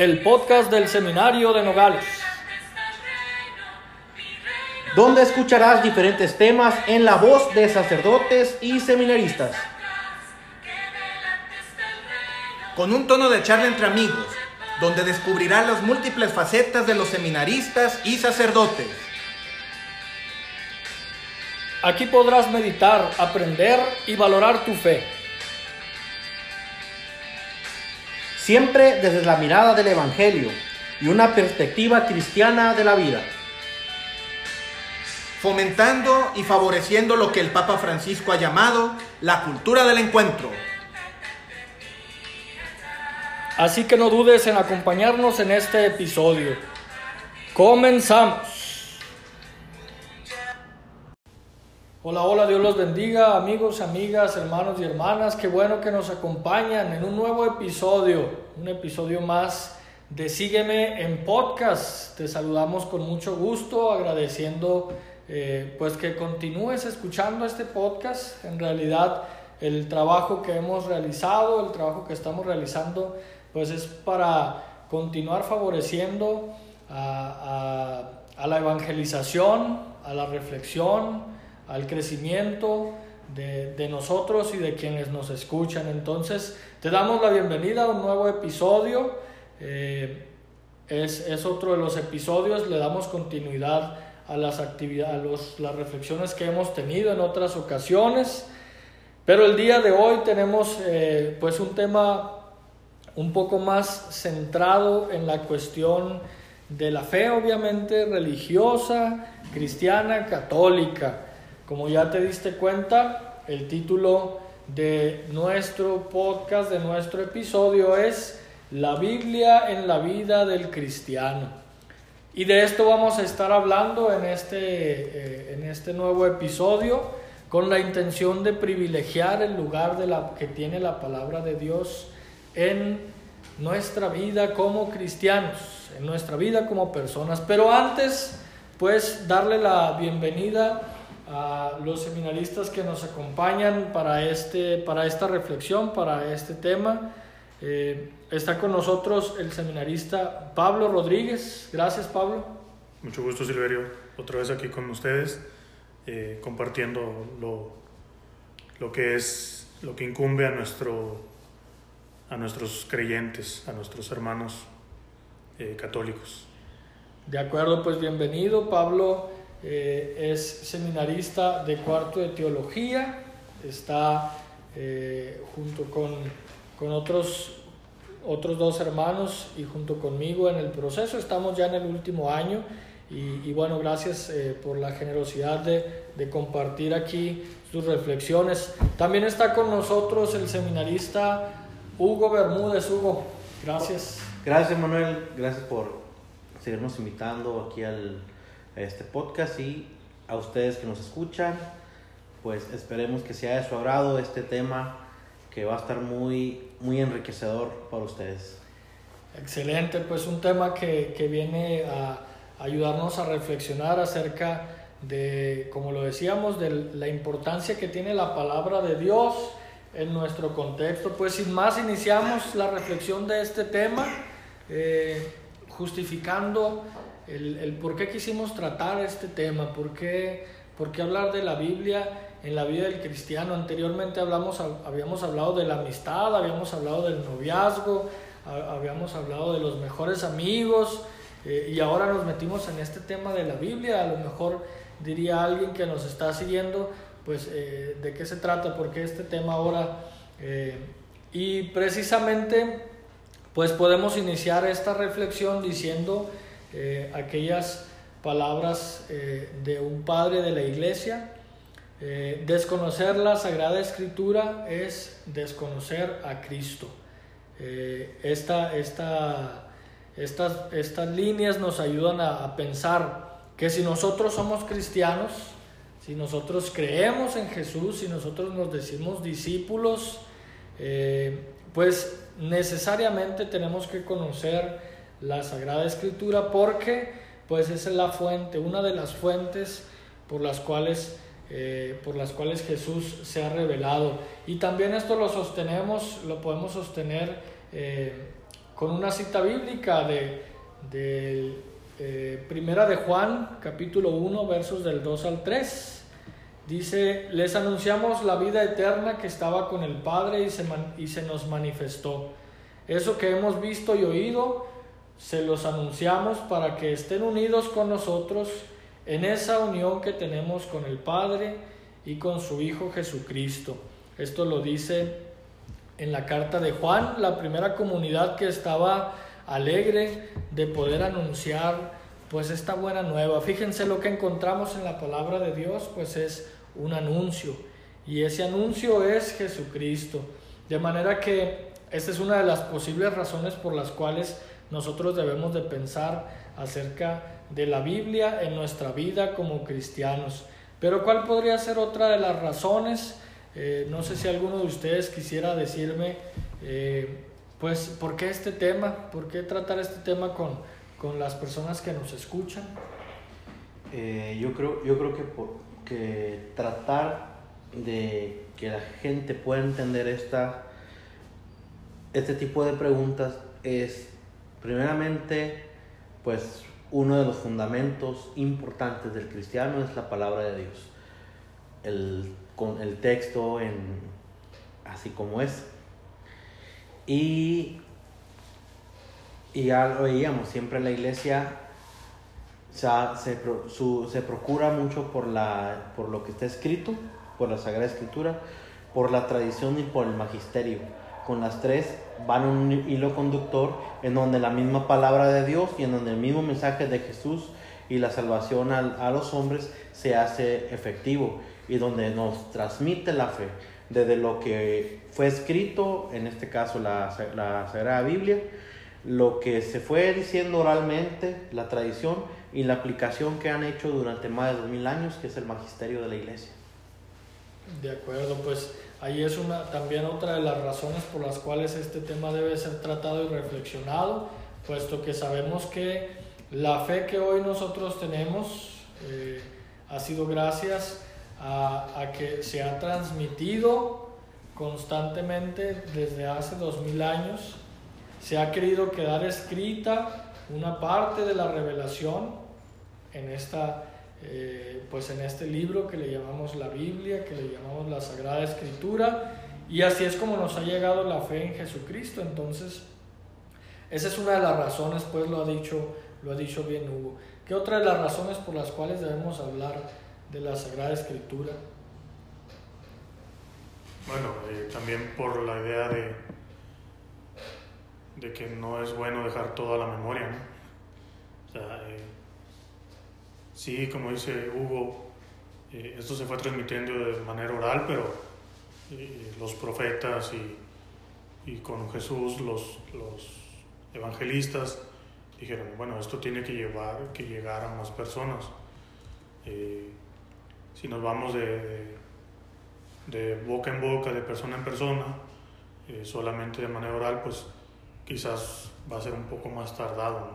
el podcast del Seminario de Nogales. donde escucharás diferentes temas en la voz de sacerdotes y seminaristas. con un tono de charla entre amigos, donde descubrirás las múltiples facetas de los seminaristas y sacerdotes. Aquí podrás meditar, aprender y valorar tu fe. Siempre desde la mirada del Evangelio y una perspectiva cristiana de la vida. fomentando y favoreciendo lo que el Papa Francisco ha llamado la cultura del encuentro. Así que no dudes en acompañarnos en este episodio. Comenzamos. Hola, hola, Dios los bendiga, amigos, amigas, hermanos y hermanas. Qué bueno que nos acompañan en un nuevo episodio, un episodio más de Sígueme en Podcast. Te saludamos con mucho gusto, agradeciendo eh, pues que continúes escuchando este podcast. En realidad, el trabajo que hemos realizado, el trabajo que estamos realizando, pues es para continuar favoreciendo a, la evangelización, a la reflexión, al crecimiento de, de, nosotros y de quienes nos escuchan. Entonces, te damos la bienvenida a un nuevo episodio. Eh, es, es, otro de los episodios, le damos continuidad a las actividades, a los, las reflexiones que hemos tenido en otras ocasiones. Pero el día de hoy tenemos eh, pues un tema un poco más centrado en la cuestión de la fe, obviamente religiosa, cristiana, católica. Como ya te diste cuenta, el título de nuestro podcast, de nuestro episodio es La Biblia en la vida del cristiano. Y de esto vamos a estar hablando en este, eh, en este nuevo episodio con la intención de privilegiar el lugar de la, que tiene la palabra de Dios en nuestra vida como cristianos, en nuestra vida como personas. Pero antes, pues darle la bienvenida a los seminaristas que nos acompañan para, este, para esta reflexión, para este tema. Eh, está con nosotros el seminarista Pablo Rodríguez. Gracias, Pablo. Mucho gusto, Silverio. Otra vez aquí con ustedes, eh, compartiendo lo, lo que es, lo que incumbe a nuestro, a nuestros creyentes, a nuestros hermanos eh, católicos. De acuerdo, pues bienvenido. Pablo eh, es seminarista de cuarto de teología, está eh, junto con, con otros, otros dos hermanos y junto conmigo en el proceso. Estamos ya en el último año y, y bueno, gracias eh, por la generosidad de, de compartir aquí sus reflexiones. También está con nosotros el seminarista Hugo Bermúdez. Hugo, gracias. Gracias, Manuel. Gracias por seguirnos invitando aquí al, este podcast y a ustedes que nos escuchan. Pues esperemos que sea de su agrado este tema que va a estar muy, muy enriquecedor para ustedes. Excelente, pues un tema que, que viene a ayudarnos a reflexionar acerca de, como lo decíamos, de la importancia que tiene la palabra de Dios en nuestro contexto. Pues sin más iniciamos la reflexión de este tema, eh, justificando el, el, por qué quisimos tratar este tema, por qué, por qué hablar de la Biblia en la vida del cristiano. Anteriormente hablamos, habíamos hablado de la amistad, habíamos hablado del noviazgo, habíamos hablado de los mejores amigos eh, y ahora nos metimos en este tema de la Biblia. A lo mejor diría alguien que nos está siguiendo, pues eh, de qué se trata, por qué este tema ahora. Eh, y precisamente, pues podemos iniciar esta reflexión diciendo eh, aquellas palabras eh, de un padre de la iglesia. Eh, desconocer la Sagrada Escritura es desconocer a Cristo. Esta, esta, estas, estas líneas nos ayudan a, pensar que si nosotros somos cristianos, si nosotros creemos en Jesús, si nosotros nos decimos discípulos, pues necesariamente tenemos que conocer la Sagrada Escritura porque pues es la fuente, una de las fuentes por las cuales, eh, por las cuales Jesús se ha revelado. Y también esto lo sostenemos, lo podemos sostener eh, con una cita bíblica de, de eh, Primera de Juan, capítulo 1, versos del 2 al 3. Dice, les anunciamos la vida eterna que estaba con el Padre y se, y se nos manifestó. Eso que hemos visto y oído, se los anunciamos para que estén unidos con nosotros en esa unión que tenemos con el Padre y con su Hijo Jesucristo. Esto lo dice en la carta de Juan, la primera comunidad que estaba alegre de poder anunciar pues esta buena nueva. Fíjense lo que encontramos en la palabra de Dios, pues es un anuncio. Y ese anuncio es Jesucristo. De manera que esta es una de las posibles razones por las cuales nosotros debemos de pensar acerca de la Biblia en nuestra vida como cristianos. Pero ¿cuál podría ser otra de las razones? Eh, no sé si alguno de ustedes quisiera decirme, eh, pues, ¿por qué este tema? ¿Por qué tratar este tema con, con las personas que nos escuchan? Eh, yo, creo, yo creo que por, que tratar de que la gente pueda entender esta, este tipo de preguntas es primeramente pues uno de los fundamentos importantes del cristiano es la palabra de Dios el, con el texto en, así como es y, y ya lo veíamos siempre la iglesia se, se, procura mucho por, la, por lo que está escrito, por la Sagrada Escritura, por la tradición y por el magisterio. Con las tres van un hilo conductor en donde la misma palabra de Dios y en donde el mismo mensaje de Jesús y la salvación a, los hombres se hace efectivo y donde nos transmite la fe desde lo que fue escrito, en este caso la, la Sagrada Biblia, lo que se fue diciendo oralmente, la tradición, y la aplicación que han hecho durante más de dos mil años, que es el magisterio de la iglesia. De acuerdo, pues ahí es una, también otra de las razones por las cuales este tema debe ser tratado y reflexionado, puesto que sabemos que la fe que hoy nosotros tenemos eh, ha sido gracias a, a, que se ha transmitido constantemente desde hace dos mil años, se ha querido quedar escrita una parte de la revelación en, esta, eh, pues en este libro que le llamamos la Biblia, que le llamamos la Sagrada Escritura, y así es como nos ha llegado la fe en Jesucristo. Entonces, esa es una de las razones, pues lo ha dicho, lo ha dicho bien Hugo. ¿Qué otra de las razones por las cuales debemos hablar de la Sagrada Escritura? Bueno, eh, también por la idea de, de que no es bueno dejar todo a la memoria, ¿no? O sea, eh, sí, como dice Hugo, eh, esto se fue transmitiendo de manera oral, pero eh, los profetas y, con Jesús, los, evangelistas, dijeron, bueno, esto tiene que, llevar, que llegar a más personas. si nos vamos de, boca en boca, de persona en persona, solamente de manera oral, pues quizás va a ser un poco más tardado.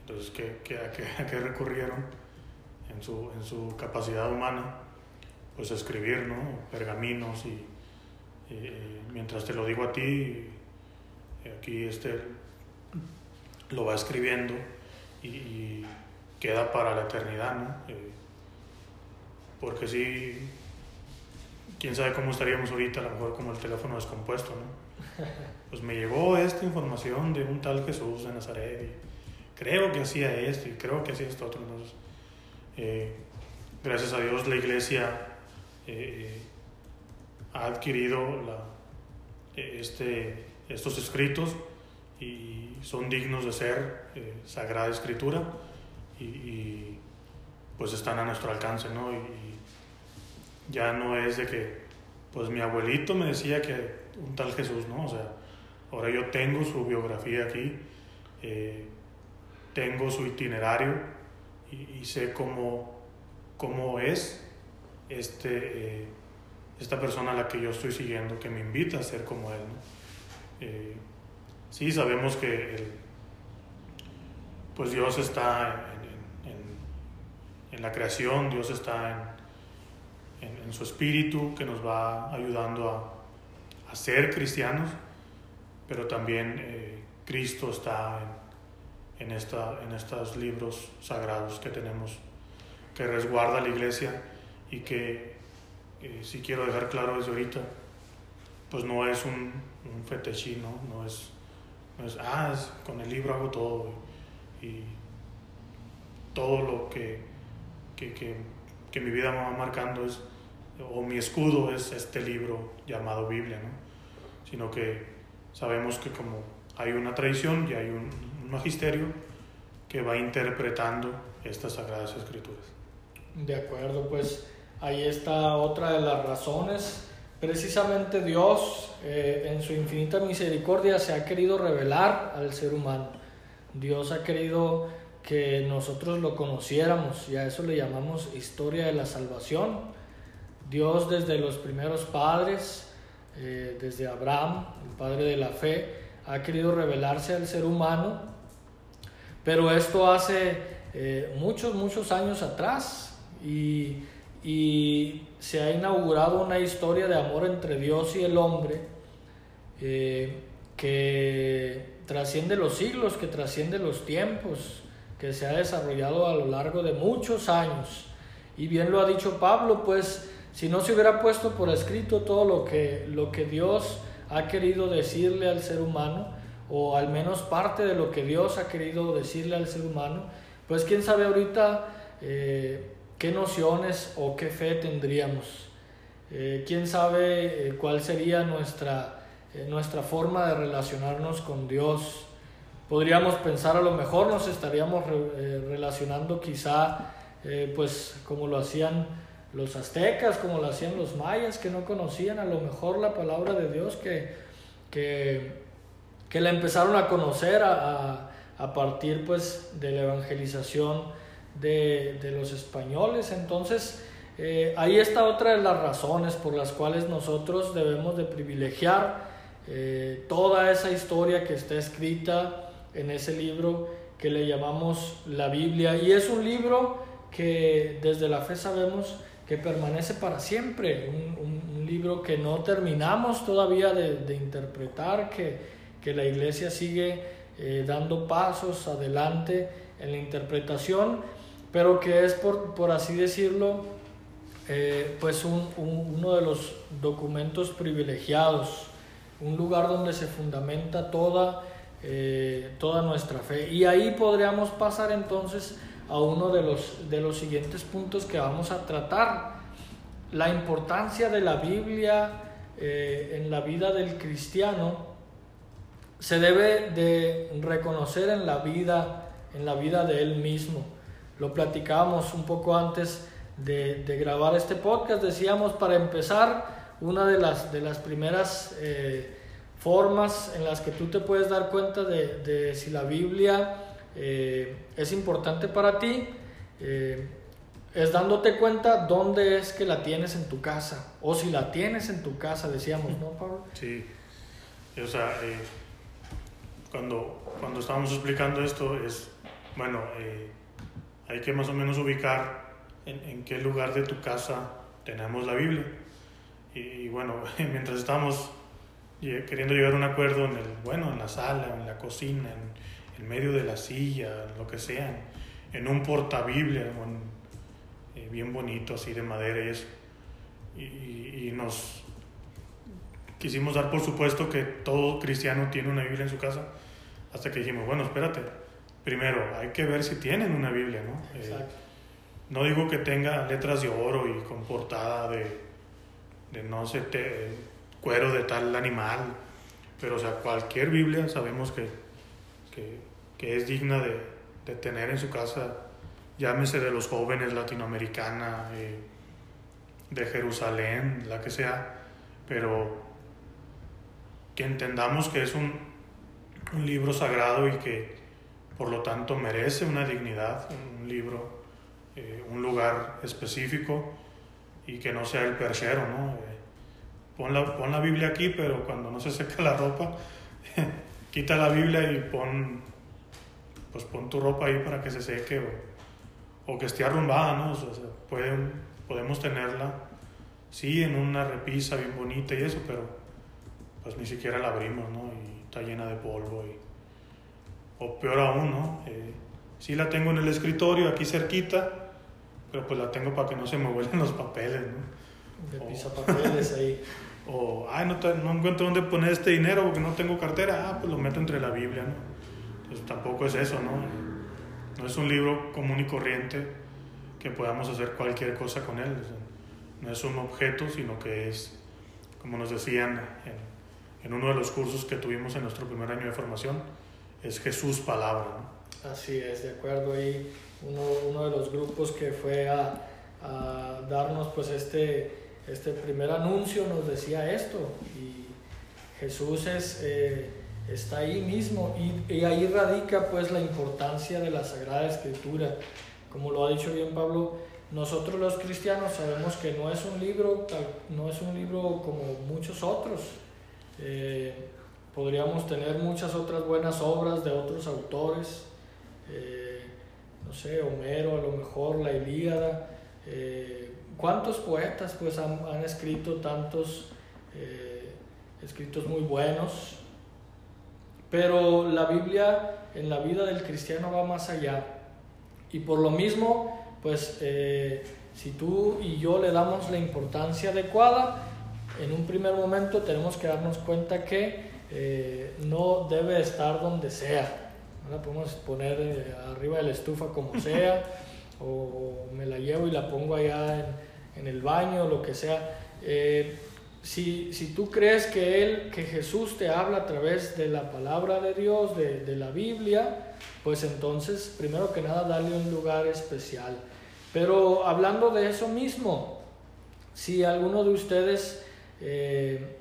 Entonces, ¿qué, a, qué, recurrieron en su, en su, capacidad humana? Pues escribir, ¿no? Pergaminos y mientras te lo digo a ti, aquí este lo va escribiendo y, queda para la eternidad, ¿no? Eh, porque si, quién sabe cómo estaríamos ahorita, a lo mejor como el teléfono descompuesto, ¿no? Pues me llegó esta información de un tal Jesús de Nazaret y creo que hacía esto y creo que hacía esto otro. Entonces, eh, gracias a Dios la iglesia eh, ha adquirido la, este, estos escritos y son dignos de ser eh, sagrada escritura y, pues están a nuestro alcance, ¿no? Y, ya no es de que, pues mi abuelito me decía que un tal Jesús, ¿no? O sea, ahora yo tengo su biografía aquí, eh, tengo su itinerario y, sé cómo, cómo es este, eh, esta persona a la que yo estoy siguiendo, que me invita a ser como él. Eh, sí, sabemos que pues Dios está en, en, la creación, Dios está en, su espíritu que nos va ayudando a, ser cristianos, pero también eh, Cristo está en, en, esta, en estos libros sagrados que tenemos, que resguarda la iglesia y que, eh, si quiero dejar claro desde ahorita, pues no es un, un fetechino, no es, no es, ah, es- con el libro hago todo y, todo lo que, que, que, que mi vida me va marcando es, o mi escudo es este libro llamado Biblia, ¿no? Sino que sabemos que como hay una tradición y hay un magisterio que va interpretando estas sagradas escrituras. De acuerdo, pues ahí está otra de las razones. Precisamente Dios, eh, en su infinita misericordia, se ha querido revelar al ser humano. Dios ha querido que nosotros lo conociéramos y a eso le llamamos historia de la salvación. Dios desde los primeros padres, eh, desde Abraham, el padre de la fe, ha querido revelarse al ser humano, pero esto hace eh, muchos, muchos años atrás y, y se ha inaugurado una historia de amor entre Dios y el hombre eh, que trasciende los siglos, que trasciende los tiempos, que se ha desarrollado a lo largo de muchos años. Y bien lo ha dicho Pablo, pues si no se hubiera puesto por escrito todo lo que, lo que Dios ha querido decirle al ser humano, o al menos parte de lo que Dios ha querido decirle al ser humano, pues quién sabe ahorita eh, qué nociones o qué fe tendríamos. Eh, quién sabe eh, cuál sería nuestra, eh, nuestra forma de relacionarnos con Dios. Podríamos pensar a lo mejor nos estaríamos re- relacionando quizá pues como lo hacían los aztecas, como lo hacían los mayas que no conocían a lo mejor la palabra de Dios que, que, que la empezaron a conocer a, a- partir pues de la evangelización de, de los españoles. Entonces, eh, ahí está otra de las razones por las cuales nosotros debemos de privilegiar eh, toda esa historia que está escrita en ese libro que le llamamos la Biblia. Y es un libro que desde la fe sabemos que permanece para siempre, un, un- un libro que no terminamos todavía de, de interpretar, que, que la iglesia sigue eh, dando pasos adelante en la interpretación, pero que es, por, por así decirlo, eh, pues un- un- uno de los documentos privilegiados, un lugar donde se fundamenta toda, eh, toda nuestra fe. Y ahí podríamos pasar entonces a uno de los, de los siguientes puntos que vamos a tratar, la importancia de la Biblia en la vida del cristiano se debe de reconocer en la vida, en la vida de él mismo. Lo platicábamos un poco antes de, de grabar este podcast. Decíamos, para empezar, una de las, de las primeras eh, formas en las que tú te puedes dar cuenta de, de si la Biblia eh, es importante para ti, eh, es dándote cuenta dónde es que la tienes en tu casa, o si la tienes en tu casa, decíamos, ¿no, Pablo? Sí, o sea, cuando, cuando estábamos explicando esto es, bueno, eh, hay que más o menos ubicar en, en qué lugar de tu casa tenemos la Biblia. Y, y bueno, mientras estamos queriendo llegar a un acuerdo en el, bueno, en la sala, en la cocina, en, en medio de la silla, lo que sea, en, un portabiblia, eh, bien bonito, así de madera y eso. Y, y- y nos, quisimos dar por supuesto que todo cristiano tiene una Biblia en su casa, hasta que dijimos, bueno, espérate, primero hay que ver si tienen una Biblia, ¿no? Eh, no digo que tenga letras de oro y con portada de, de no sé, te- cuero de tal animal, pero o sea, cualquier Biblia sabemos que, que, que es digna de, de tener en su casa, llámese de los jóvenes latinoamericana, eh, de Jerusalén, la que sea, pero que entendamos que es un, un libro sagrado y que por lo tanto merece una dignidad, un libro, eh, un lugar específico y que no sea el perchero, ¿no? Eh, pon, la, pon la Biblia aquí, pero cuando no se seca la ropa, quita la Biblia y pon, pues pon tu ropa ahí para que se seque o, o que esté arrumbada, ¿no? O sea, pueden, podemos tenerla, sí, en una repisa bien bonita y eso, pero pues ni siquiera la abrimos, ¿no? Y está llena de polvo y o peor aún, ¿no? Eh, sí la tengo en el escritorio, aquí cerquita, pero pues la tengo para que no se me vuelen los papeles, ¿no? De Oh. pisapapeles ahí. O, ay, no, encuentro dónde poner este dinero porque no tengo cartera, ah, pues lo meto entre la Biblia, ¿no? Entonces tampoco es eso, ¿no? No es un libro común y corriente que podamos hacer cualquier cosa con él. o sea, no es un objeto, sino que es, como nos decían en, en uno de los cursos que tuvimos en nuestro primer año de formación, es Jesús palabra. Así es, de acuerdo. Ahí uno, uno de los grupos que fue a, darnos pues este, este primer anuncio nos decía esto. Y Jesús es, eh, está ahí mismo y, y ahí radica pues la importancia de la Sagrada Escritura. Como lo ha dicho bien Pablo, nosotros los cristianos sabemos que no es un libro, no es un libro como muchos otros. Eh, podríamos tener muchas otras buenas obras de otros autores, eh, no sé, Homero a lo mejor, la Ilíada. eh, ¿Cuántos poetas pues han, han escrito tantos escritos muy buenos? Pero la Biblia en la vida del cristiano va más allá. Y por lo mismo, pues si tú y yo le damos la importancia adecuada, en un primer momento tenemos que darnos cuenta que eh, no debe estar donde sea. La podemos poner eh, arriba de la estufa como sea, o me la llevo y la pongo allá en, en el baño, lo que sea. Eh, si, si tú crees que él, que Jesús te habla a través de la palabra de Dios, de, de la Biblia, pues entonces, primero que nada, dale un lugar especial. Pero hablando de eso mismo, si alguno de ustedes eh,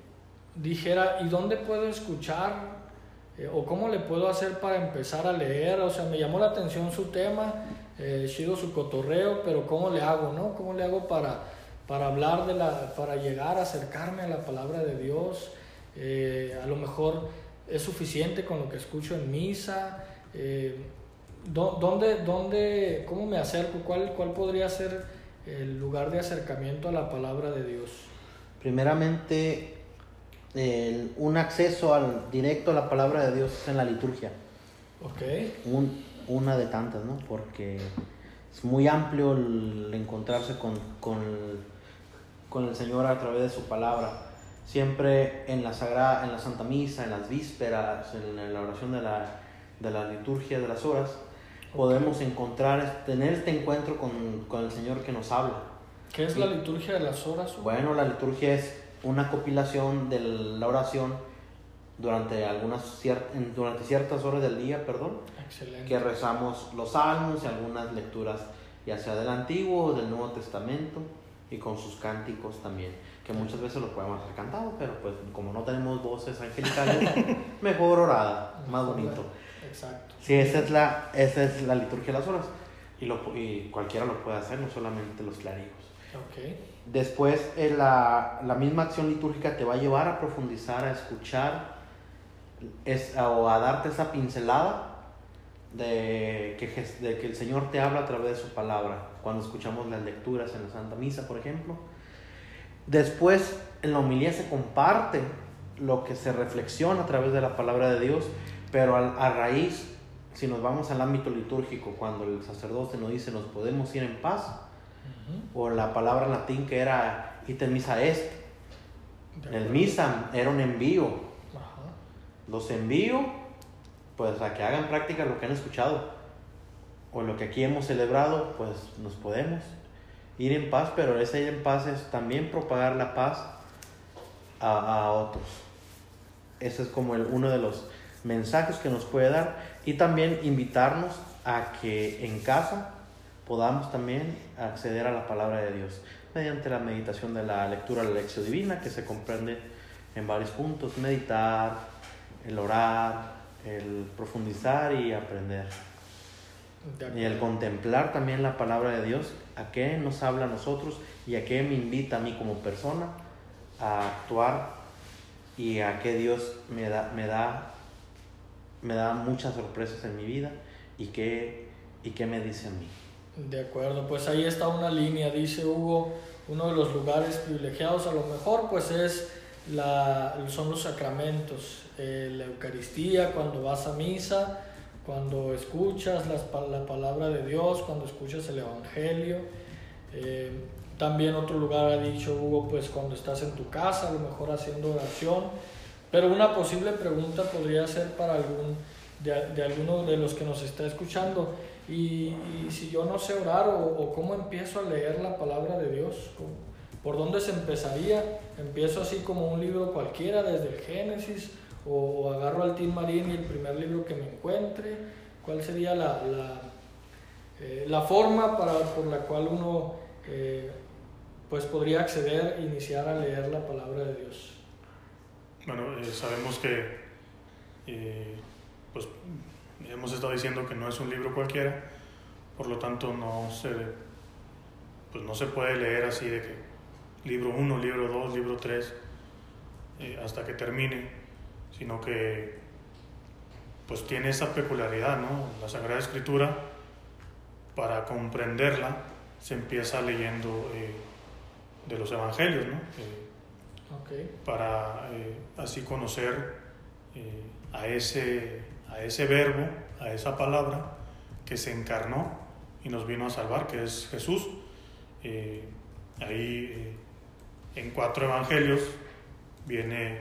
dijera, ¿y dónde puedo escuchar? Eh, ¿O cómo le puedo hacer para empezar a leer? O sea, me llamó la atención su tema, eh, chido su cotorreo, pero ¿cómo le hago, no? ¿Cómo le hago para, para hablar de la, para llegar acercarme a la palabra de Dios? Eh, a lo mejor es suficiente con lo que escucho en misa. ¿dó- ¿dónde, dónde, ¿Cómo me acerco? ¿Cuál, ¿Cuál podría ser el lugar de acercamiento a la palabra de Dios? Primeramente, el- un acceso al, directo a la palabra de Dios es en la liturgia. Ok, Un- una de tantas, ¿no? Porque es muy amplio el encontrarse con, con, el- con el Señor a través de su palabra. Siempre en la Sagrada, en la Santa Misa, en las vísperas, en la oración de la, de la liturgia de las horas, podemos encontrar, tener este encuentro con, con el Señor que nos habla. ¿Qué es la liturgia de las horas? Bueno, la liturgia es una compilación de la oración durante algunas cier- en- durante ciertas horas del día, perdón, Excelente. que rezamos los salmos y algunas lecturas ya sea del Antiguo o del Nuevo Testamento y con sus cánticos también, que muchas veces lo podemos hacer cantado, pero pues como no tenemos voces angelicales, mejor orada, más bonito. Exacto. Sí, esa es la, esa es la liturgia de las horas y, lo, y cualquiera lo puede hacer, no solamente los clérigos. Ok, Después, eh, la, la misma acción litúrgica te va a llevar a profundizar, a escuchar es, o a darte esa pincelada de que, de que el Señor te habla a través de su palabra. Cuando escuchamos las lecturas en la Santa Misa, por ejemplo. Después, en la homilía se comparte lo que se reflexiona a través de la palabra de Dios, pero al- a, raíz, si nos vamos al ámbito litúrgico, cuando el sacerdote nos dice nos podemos ir en paz, Ujú. o la palabra en latín que era iter misa est. El misa era un envío. Ajá. Los envío pues a que hagan práctica lo que han escuchado. O lo que aquí hemos celebrado, pues nos podemos ir en paz, pero ese ir en paz es también propagar la paz a, a otros. Ese es como el, uno de los mensajes que nos puede dar y también invitarnos a que en casa podamos también acceder a la palabra de Dios mediante la meditación de la lectura de la lección divina que se comprende en varios puntos, meditar, el orar, el profundizar y aprender. De Y el contemplar también la palabra de Dios, a qué nos habla a nosotros y a qué me invita a mí como persona a actuar y a qué Dios me da, me da, me da muchas sorpresas en mi vida y qué, y qué me dice a mí. De acuerdo, pues ahí está una línea, dice Hugo, uno de los lugares privilegiados a lo mejor pues es la, son los sacramentos, eh, la Eucaristía cuando vas a misa cuando escuchas pa- la palabra de Dios, cuando escuchas el Evangelio. Eh, también otro lugar ha dicho Hugo, pues cuando estás en tu casa, a lo mejor haciendo oración. Pero una posible pregunta podría ser para algún, de, de alguno de los que nos está escuchando. Y, y si yo no sé orar o, o cómo empiezo a leer la palabra de Dios, ¿Cómo- ¿por dónde se empezaría? ¿Empiezo así como un libro cualquiera desde el Génesis? ¿O, o agarro al Tim Marín y el primer libro que me encuentre? ¿Cuál sería la, la, eh, la forma para, por la cual uno eh, pues podría acceder iniciar a leer la palabra de Dios? Bueno, eh, sabemos que, eh, pues, hemos estado diciendo que no es un libro cualquiera, por lo tanto no se, pues no se puede leer así de que libro 1, libro 2, libro 3, hasta que termine, sino que pues tiene esa peculiaridad, ¿no? La Sagrada Escritura, para comprenderla, se empieza leyendo eh, de los Evangelios, ¿no? Eh, para eh, así conocer eh, a, ese, a ese verbo, a esa palabra que se encarnó y nos vino a salvar, que es Jesús. Eh, ahí eh, en cuatro evangelios viene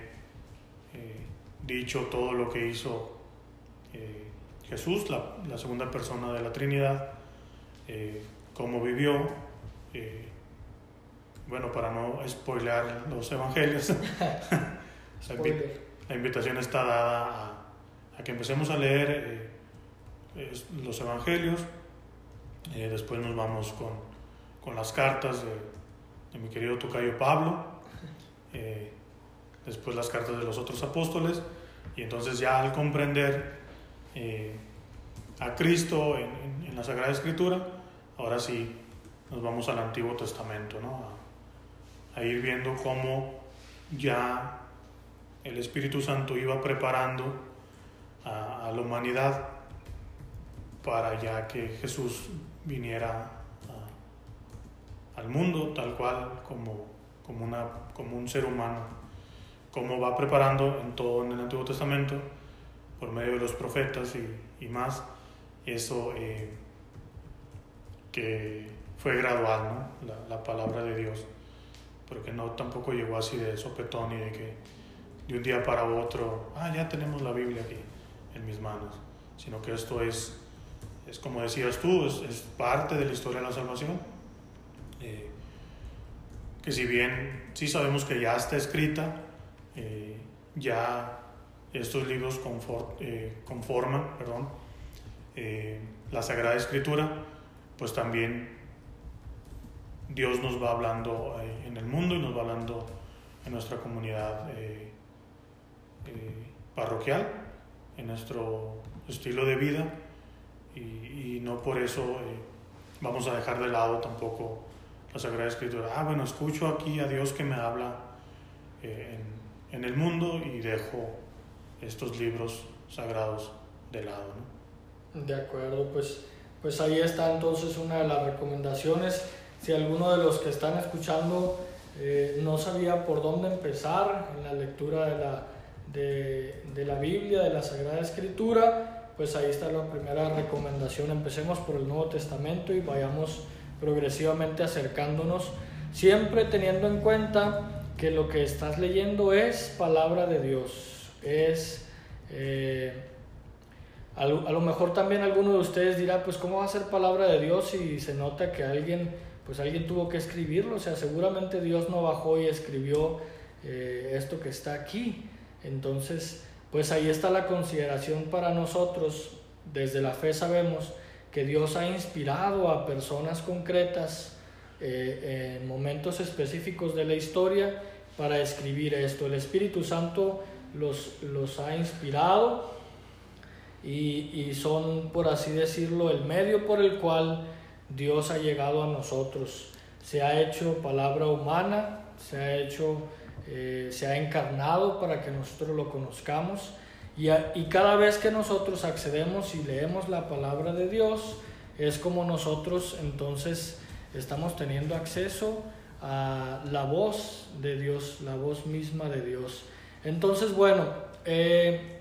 eh, dicho todo lo que hizo Jesús, la, la segunda persona de la Trinidad, cómo vivió. bueno, para no spoilear los evangelios, la invitación está dada a, a que empecemos a leer eh, los evangelios, eh, después nos vamos con, con las cartas de, de mi querido Tocayo Pablo, eh, después las cartas de los otros apóstoles, y entonces ya al comprender a Cristo en, en- en la Sagrada Escritura, ahora sí nos vamos al Antiguo Testamento, ¿no? A- a ir viendo cómo ya el Espíritu Santo iba preparando a, la humanidad para ya que Jesús viniera al mundo tal cual como, como, una, como un ser humano, como va preparando en todo en el Antiguo Testamento por medio de los profetas y, y más, eso eh, que fue gradual, ¿no? la, la palabra de Dios porque no tampoco llegó así de sopetón y de que de un día para otro, ah, ya tenemos la Biblia aquí en mis manos, sino que esto es, es como decías tú, es, es parte de la historia de la salvación, eh, que si bien sí sabemos que ya está escrita, eh, ya estos libros confor- eh, conforman, perdón, la Sagrada Escritura, pues también Dios nos va hablando en el mundo y nos va hablando en nuestra comunidad parroquial, en nuestro estilo de vida y, no por eso eh, vamos a dejar de lado tampoco la Sagrada Escritura. Ah, bueno, escucho aquí a Dios que me habla eh, en, en el mundo y dejo estos libros sagrados de lado. ¿no? De acuerdo, pues, pues ahí está entonces una de las recomendaciones. Si alguno de los que están escuchando eh, no sabía por dónde empezar en la lectura de la, de, de la Biblia, de la Sagrada Escritura, pues ahí está la primera recomendación. Empecemos por el Nuevo Testamento y vayamos progresivamente acercándonos, siempre teniendo en cuenta que lo que estás leyendo es palabra de Dios, es... eh, a lo, a lo mejor también alguno de ustedes dirá, pues cómo va a ser palabra de Dios si se nota que alguien, pues alguien tuvo que escribirlo, o sea, seguramente Dios no bajó y escribió eh, esto que está aquí. Entonces, pues ahí está la consideración para nosotros. Desde la fe sabemos que Dios ha inspirado a personas concretas eh, en momentos específicos de la historia para escribir esto. El Espíritu Santo los, los ha inspirado y, y son, por así decirlo, el medio por el cual Dios ha llegado a nosotros. Se ha hecho palabra humana, se ha hecho, eh, se ha encarnado para que nosotros lo conozcamos. Y, y cada vez que nosotros accedemos y leemos la palabra de Dios, es como nosotros entonces estamos teniendo acceso a la voz de Dios, la voz misma de Dios. Entonces, bueno, eh,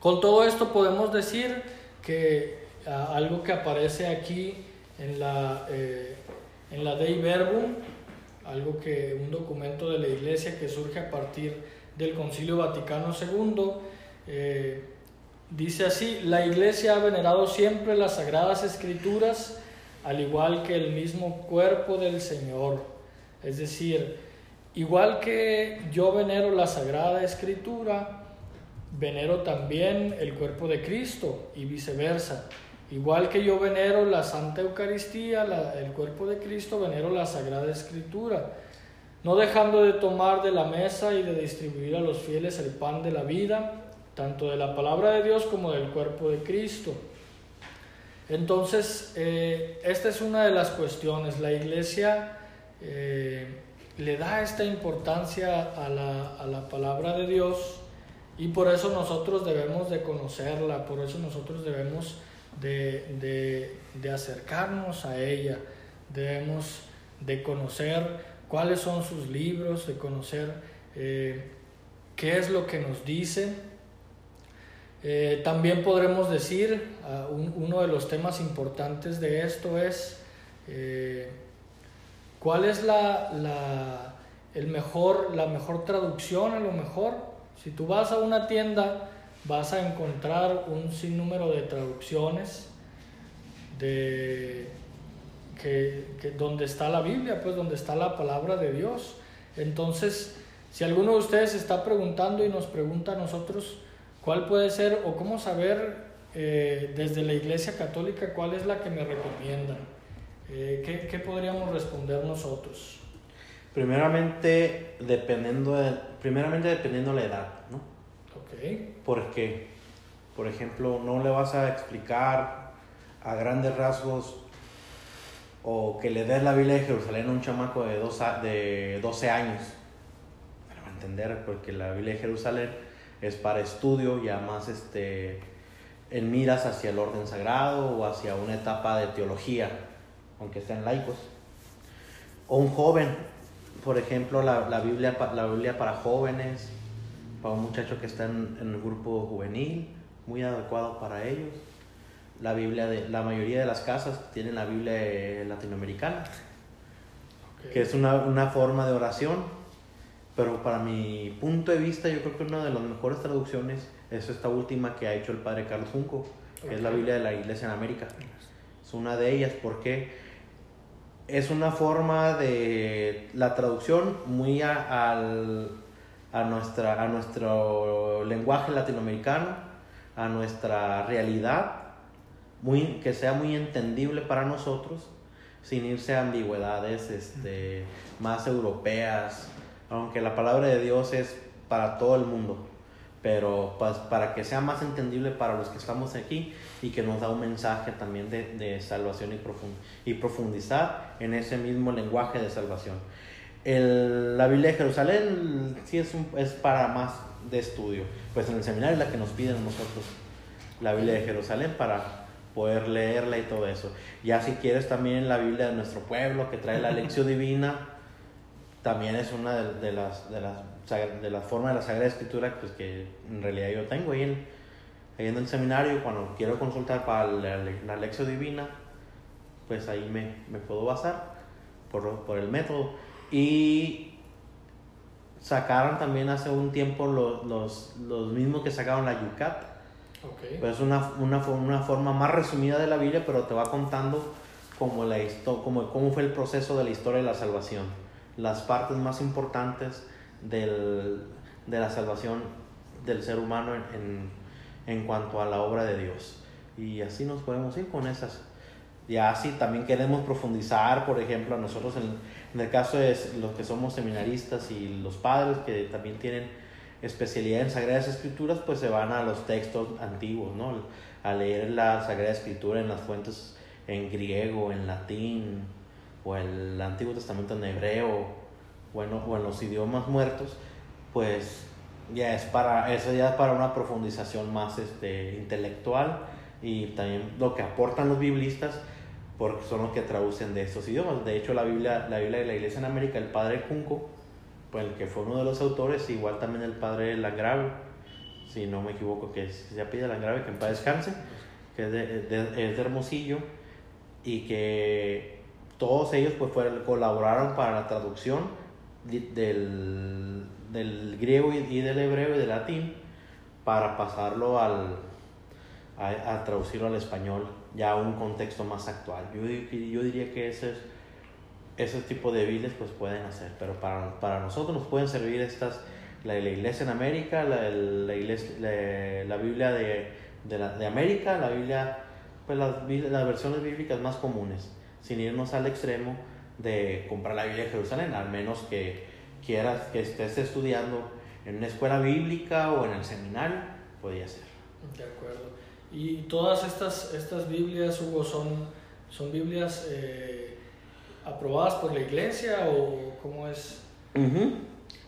con todo esto podemos decir que a- algo que aparece aquí en la, eh, en la Dei Verbum, algo que un documento de la iglesia que surge a partir del Concilio Vaticano II, eh, dice así, la iglesia ha venerado siempre las sagradas escrituras, al igual que el mismo cuerpo del Señor. Es decir, igual que yo venero la sagrada escritura, venero también el cuerpo de Cristo y viceversa. Igual que yo venero la Santa Eucaristía, el cuerpo de Cristo, venero la Sagrada Escritura, no dejando de tomar de la mesa y de distribuir a los fieles el pan de la vida, tanto de la palabra de Dios como del cuerpo de Cristo. Entonces, eh, esta es una de las cuestiones. La iglesia eh, le da esta importancia a la, a la palabra de Dios y por eso nosotros debemos de conocerla, por eso nosotros debemos de, de- de acercarnos a ella, debemos de conocer cuáles son sus libros, de conocer eh, qué es lo que nos dice. Eh, también podremos decir, ah, un- uno de los temas importantes de esto es eh, cuál es la, la, el mejor, la mejor traducción a lo mejor. Si tú vas a una tienda vas a encontrar un sinnúmero de traducciones de que, que donde está la Biblia, pues donde está la palabra de Dios. Entonces, si alguno de ustedes está preguntando y nos pregunta a nosotros cuál puede ser o cómo saber eh, desde la Iglesia Católica cuál es la que me recomiendan, eh, ¿qué, qué podríamos responder nosotros? Primeramente, dependiendo de, primeramente dependiendo la edad, ¿no? Porque, por ejemplo, no le vas a explicar a grandes rasgos o que le des la Biblia de Jerusalén a un chamaco de, dos a- de 12 años. Para entender, porque la Biblia de Jerusalén es para estudio, ya más este, en miras hacia el orden sagrado o hacia una etapa de teología, aunque estén laicos. O un joven, por ejemplo, la, la Biblia, la Biblia para jóvenes, para un muchacho que está en, en el grupo juvenil, muy adecuado para ellos. La Biblia de la mayoría de las casas tienen la Biblia eh, latinoamericana, que es una, una forma de oración, pero para mi punto de vista yo creo que una de las mejores traducciones es esta última que ha hecho el padre Carlos Junco, que es la. Biblia de la Iglesia en América. Es una de ellas porque es una forma de la traducción muy a, al- a, nuestra, a nuestro lenguaje latinoamericano, a nuestra realidad, muy, que sea muy entendible para nosotros, sin irse a ambigüedades este, más europeas, aunque la palabra de Dios es para todo el mundo, pero pues, para que sea más entendible para los que estamos aquí y que nos da un mensaje también de, de salvación y, y profundizar en ese mismo lenguaje de salvación. El- la Biblia de Jerusalén sí es, un- es para más de estudio, pues en el seminario es la que nos piden nosotros la Biblia de Jerusalén para poder leerla y todo eso. Ya si quieres también la Biblia de nuestro pueblo que trae la lección divina, también es una de, de las, de, las, de las formas de la Sagrada Escritura pues, que en realidad yo tengo ahí en, ahí en el seminario cuando quiero consultar para la, la lección divina, pues ahí me, me puedo basar por, por el método. Y sacaron también hace un tiempo los, los, los mismos que sacaron la Yucat. ok. Pues es una, una, una forma más resumida de la Biblia, pero te va contando como la como, cómo fue el proceso de la historia de la salvación. Las partes más importantes del, de la salvación del ser humano en, en, en cuanto a la obra de Dios. Y así nos podemos ir con esas. Ya si también queremos profundizar, por ejemplo, a nosotros en, en el caso de los que somos seminaristas y los padres que también tienen especialidad en Sagradas Escrituras, pues se van a los textos antiguos, ¿no? A leer la Sagrada Escritura en las fuentes en griego, en latín, o el Antiguo Testamento en hebreo, bueno, o en los idiomas muertos, pues ya es para, eso ya es para una profundización más este, intelectual y también lo que aportan los biblistas porque son los que traducen de estos idiomas. De hecho, la Biblia, la Biblia de la Iglesia en América, el padre Junco, pues el que fue uno de los autores, igual también el padre Langrave, si no me equivoco, que se pide Langrave, que en paz descanse. que es de, es de Hermosillo, y que todos ellos pues fueron, colaboraron para la traducción del, del griego y, y del hebreo y del latín para pasarlo al, a, a traducirlo al español ya un contexto más actual. Yo, yo diría que ese es ese tipo de Biblias pues pueden hacer, pero para, para nosotros nos pueden servir estas, la, la iglesia en América, la, la, iglesia, la, la Biblia de, de, de América, la Biblia, pues las, las versiones bíblicas más comunes, sin irnos al extremo de comprar la Biblia de Jerusalén, al menos que quieras que estés estudiando en una escuela bíblica o en el seminario, podría ser. De acuerdo. Y todas estas, estas Biblias, Hugo, son, son Biblias eh, aprobadas por la iglesia o cómo es? Ujú.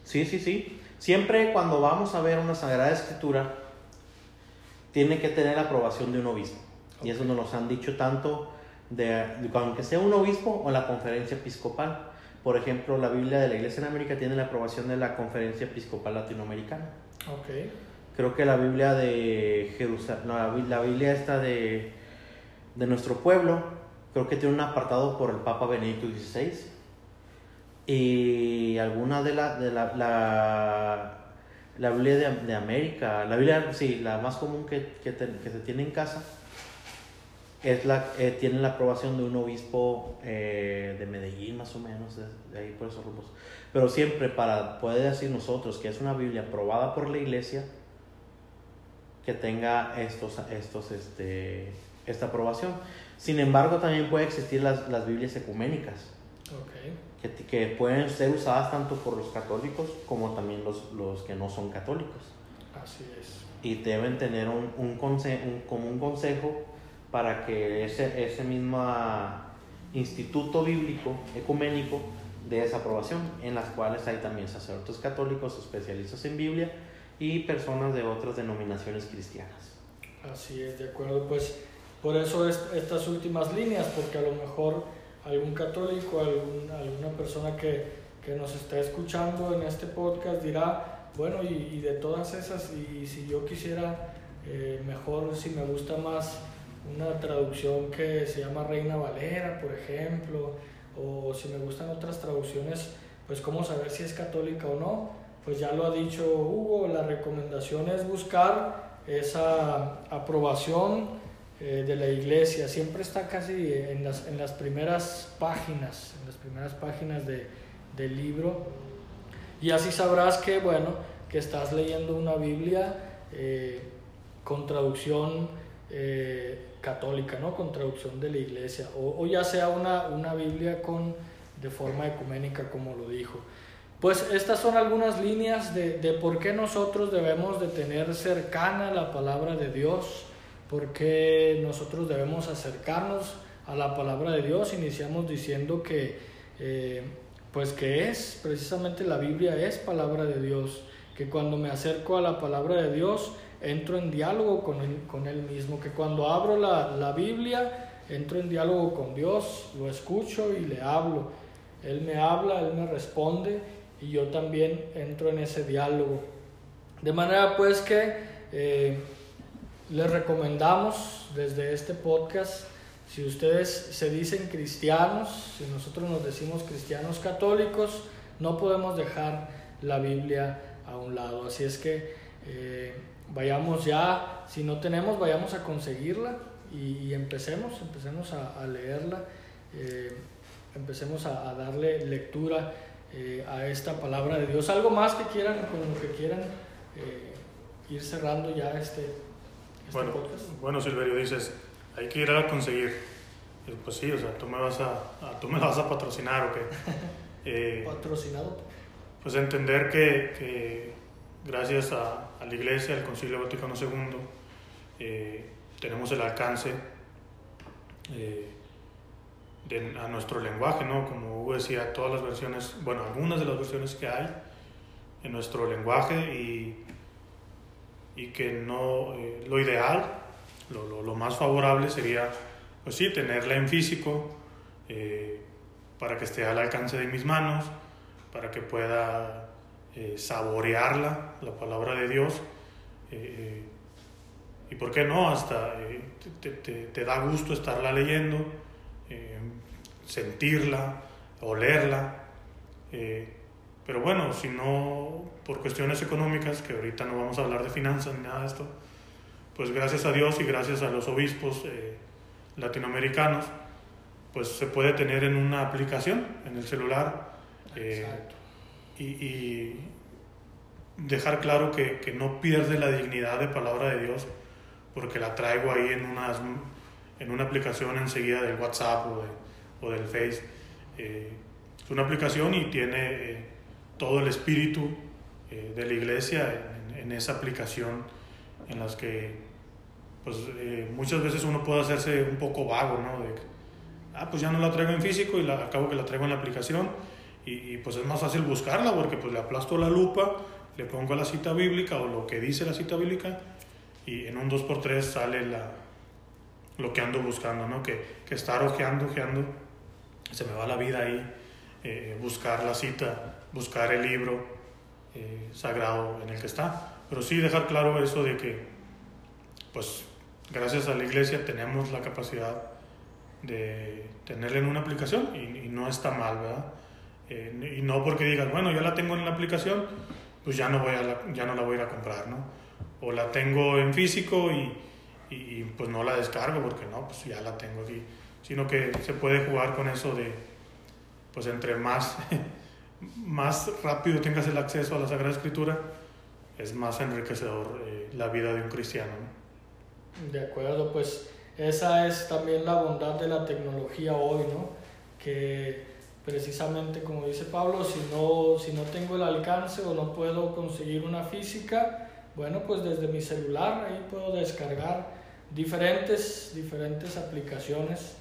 Sí, sí, sí. Siempre cuando vamos a ver una Sagrada Escritura, tiene que tener la aprobación de un obispo. Y eso nos lo han dicho tanto, de, de- aunque sea un obispo o la conferencia episcopal. Por ejemplo, la Biblia de la Iglesia en América tiene la aprobación de la conferencia episcopal latinoamericana. Ok. Creo que la Biblia de Jerusalén, la, Bi- la Biblia esta de, de nuestro pueblo, creo que tiene un apartado por el Papa Benedicto XVI. Y alguna de la, de la, la, la Biblia de, de América, la Biblia, sí, la más común que, que, te- que se tiene en casa, es la, eh, tiene la aprobación de un obispo eh, de Medellín, más o menos, de, de ahí por esos rumbos. Pero siempre para poder decir nosotros que es una Biblia aprobada por la iglesia, que tenga estos, estos, este, esta aprobación. Sin embargo, también puede existir las, las Biblias ecuménicas, que, que pueden ser usadas tanto por los católicos como también los, los que no son católicos. Así es. Y deben tener un, un, conse- un- como un consejo para que ese, ese mismo instituto bíblico ecuménico dé esa aprobación, en las cuales hay también sacerdotes católicos, especialistas en Biblia y personas de otras denominaciones cristianas. Así es, de acuerdo. Pues por eso es, estas últimas líneas, porque a lo mejor algún católico, algún- alguna persona que, que nos está escuchando en este podcast dirá, bueno, y, y de todas esas, y, si yo quisiera, eh, mejor si me gusta más una traducción que se llama Reina Valera, por ejemplo, o si me gustan otras traducciones, pues cómo saber si es católica o no. Pues ya lo ha dicho Hugo, la recomendación es buscar esa aprobación eh, de la iglesia. Siempre está casi en las, en las primeras páginas, en las primeras páginas de, del libro. Y así sabrás que, bueno, que estás leyendo una Biblia eh, con traducción eh, católica, ¿no? Con traducción de la iglesia. O, o ya sea una, una Biblia con, de forma ecuménica, como lo dijo. Pues estas son algunas líneas de, de por qué nosotros debemos de tener cercana la palabra de Dios, por qué nosotros debemos acercarnos a la palabra de Dios. Iniciamos diciendo que, eh, pues que es, precisamente la Biblia es palabra de Dios, que cuando me acerco a la palabra de Dios, entro en diálogo con él, con él mismo, que cuando abro la, la Biblia, entro en diálogo con Dios, lo escucho y le hablo. Él me habla, Él me responde y yo también entro en ese diálogo. De manera pues que eh, les recomendamos desde este podcast, si ustedes se dicen cristianos, si nosotros nos decimos cristianos católicos, no podemos dejar la Biblia a un lado. Así es que eh, vayamos ya, si no tenemos, vayamos a conseguirla y, y empecemos, empecemos a, a leerla, eh, empecemos a, a darle lectura eh, a esta palabra de Dios. Algo más que quieran, con lo que quieran eh, ir cerrando ya este, este Bueno, podcast. bueno, Silverio, dices, hay que ir a conseguir. Y Pues sí, o sea, tú me vas a, a- tú me vas a patrocinar o qué. Eh, Patrocinado. pues entender que, que gracias a, a la Iglesia, al Concilio Vaticano II, eh, tenemos el alcance eh, de- a nuestro lenguaje, ¿no? Como Hugo decía, todas las versiones, bueno, algunas de las versiones que hay en nuestro lenguaje y, y que no, eh, lo ideal, lo, lo- lo más favorable sería, pues sí, tenerla en físico eh, para que esté al alcance de mis manos, para que pueda eh, saborearla, la palabra de Dios, eh, y por qué no, hasta eh, te, te- te da gusto estarla leyendo, eh, sentirla, olerla. eh, pero bueno, si no, por cuestiones económicas, que ahorita no vamos a hablar de finanzas ni nada de esto, pues gracias a Dios y gracias a los obispos eh, latinoamericanos, pues se puede tener en una aplicación, en el celular, eh, y, y dejar claro que, que no pierde la dignidad de palabra de Dios porque la traigo ahí en, unas, en una aplicación enseguida del WhatsApp o, de- o del Face. Eh, es una aplicación y tiene eh, todo el espíritu eh, de la iglesia en, en esa aplicación en las que pues eh, muchas veces uno puede hacerse un poco vago, ¿no? De ah, pues ya no la traigo en físico y la, acabo que la traigo en la aplicación y, y, pues es más fácil buscarla porque pues le aplasto la lupa, le pongo la cita bíblica o lo que dice la cita bíblica y en un 2x3 sale la, lo que ando buscando, ¿no? Que, que estar ojeando, ojeando, se me va la vida ahí, eh, buscar la cita, buscar el libro eh, sagrado en el que está. Pero sí dejar claro eso de que, pues, gracias a la iglesia tenemos la capacidad de tenerla en una aplicación y, no está mal, ¿verdad? Eh, y no porque digas, bueno, ya la tengo en la aplicación, pues ya no, voy a la, ya no la voy a ir a comprar, ¿no? O la tengo en físico y, y, y, pues no la descargo porque no, pues ya la tengo aquí. Sino que se puede jugar con eso de, pues entre más, más rápido tengas el acceso a la Sagrada Escritura, es más enriquecedor eh, la vida de un cristiano. ¿no? De acuerdo, pues esa es también la bondad de la tecnología hoy, ¿no? Que precisamente como dice Pablo, si no, si no tengo el alcance o no puedo conseguir una física, bueno, pues desde mi celular ahí puedo descargar diferentes, diferentes aplicaciones.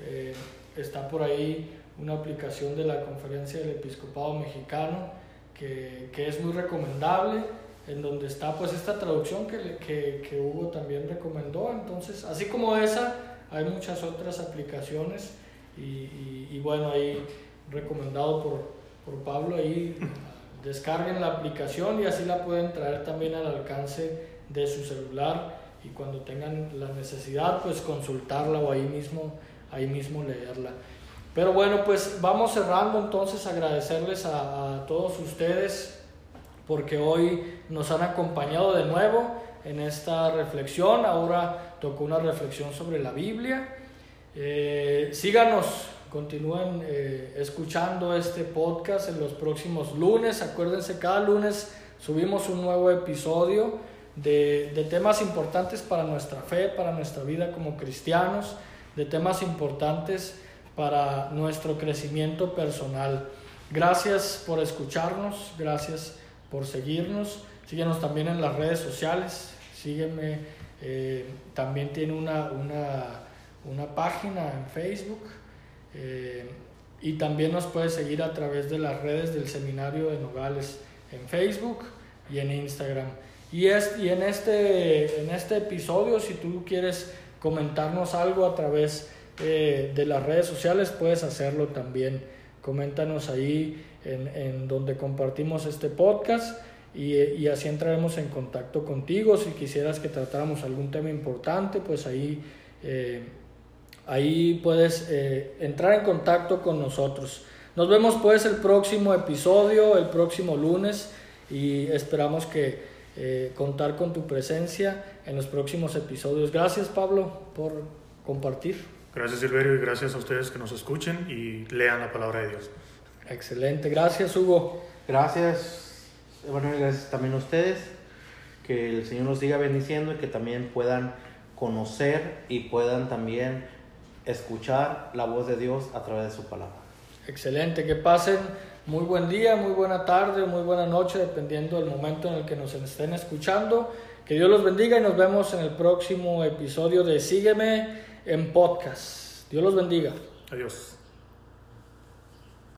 Eh, está por ahí una aplicación de la Conferencia del Episcopado Mexicano que, que es muy recomendable en donde está pues esta traducción que, que, que, Hugo también recomendó. Entonces, así como esa, hay muchas otras aplicaciones y, y, y bueno, ahí recomendado por, por Pablo, ahí descarguen la aplicación y así la pueden traer también al alcance de su celular y cuando tengan la necesidad pues consultarla o ahí mismo, ahí mismo leerla. Pero bueno, pues vamos cerrando entonces, agradecerles a, a todos ustedes porque hoy nos han acompañado de nuevo en esta reflexión. Ahora tocó una reflexión sobre la Biblia. Eh, síganos, continúen eh, escuchando este podcast en los próximos lunes. Acuérdense, cada lunes subimos un nuevo episodio de, de temas importantes para nuestra fe, para nuestra vida como cristianos, de temas importantes para nuestro crecimiento personal. Gracias por escucharnos, gracias por seguirnos. Síguenos también en las redes sociales. Sígueme. Eh, también tiene una, una, una, página en Facebook. Eh, y también nos puedes seguir a través de las redes del Seminario de Nogales en Facebook y en Instagram. Y, es, y en, este, en este episodio, si tú quieres comentarnos algo a través eh, de las redes sociales, puedes hacerlo también. Coméntanos ahí en, en, donde compartimos este podcast y, y, así entraremos en contacto contigo. Si quisieras que tratáramos algún tema importante, pues ahí, eh, ahí puedes eh, entrar en contacto con nosotros. Nos vemos pues el próximo episodio, el próximo lunes y esperamos que eh, contar con tu presencia en los próximos episodios. Gracias Pablo por compartir. Gracias Silverio y gracias a ustedes que nos escuchen y lean la palabra de Dios. Excelente, gracias Hugo. Gracias, bueno, gracias también a ustedes. Que el Señor nos siga bendiciendo y que también puedan conocer y puedan también escuchar la voz de Dios a través de su palabra. Excelente, que pasen muy buen día, muy buena tarde, muy buena noche, dependiendo del momento en el que nos estén escuchando. Que Dios los bendiga y nos vemos en el próximo episodio de Sígueme en podcast. Dios los bendiga. Adiós.